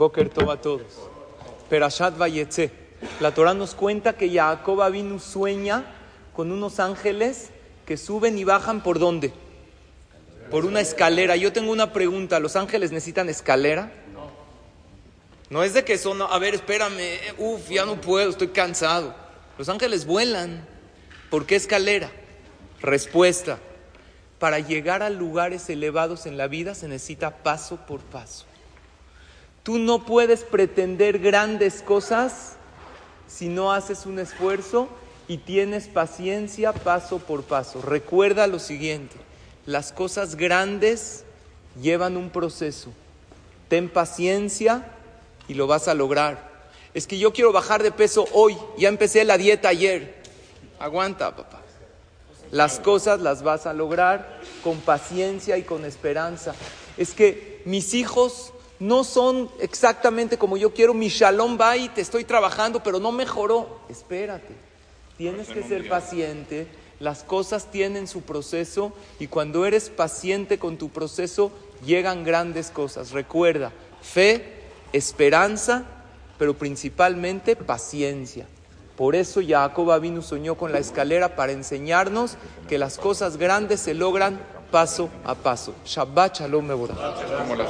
Boker Tov a todos. Perashat Vayetze. La Torah nos cuenta que Jacob Avinu sueña con unos ángeles que suben y bajan por dónde? Por una escalera. Yo tengo una pregunta. ¿Los ángeles necesitan escalera? No es de que son, a ver, espérame, uf, ya no puedo, estoy cansado. Los ángeles vuelan. ¿Por qué escalera? Respuesta. Para llegar a lugares elevados en la vida se necesita paso por paso. Tú no puedes pretender grandes cosas si no haces un esfuerzo y tienes paciencia paso por paso. Recuerda lo siguiente, las cosas grandes llevan un proceso. Ten paciencia y lo vas a lograr. Es que yo quiero bajar de peso hoy, ya empecé la dieta ayer. Aguanta, papá. Las cosas las vas a lograr con paciencia y con esperanza. Es que mis hijos no son exactamente como yo quiero. Mi shalom bait, estoy trabajando, pero no mejoró. Espérate. Tienes que ser paciente. Las cosas tienen su proceso y cuando eres paciente con tu proceso llegan grandes cosas. Recuerda, fe, esperanza, pero principalmente paciencia. Por eso Jacob Avinu soñó con la escalera para enseñarnos que las cosas grandes se logran paso a paso. Shabbat Shalom Mevorah.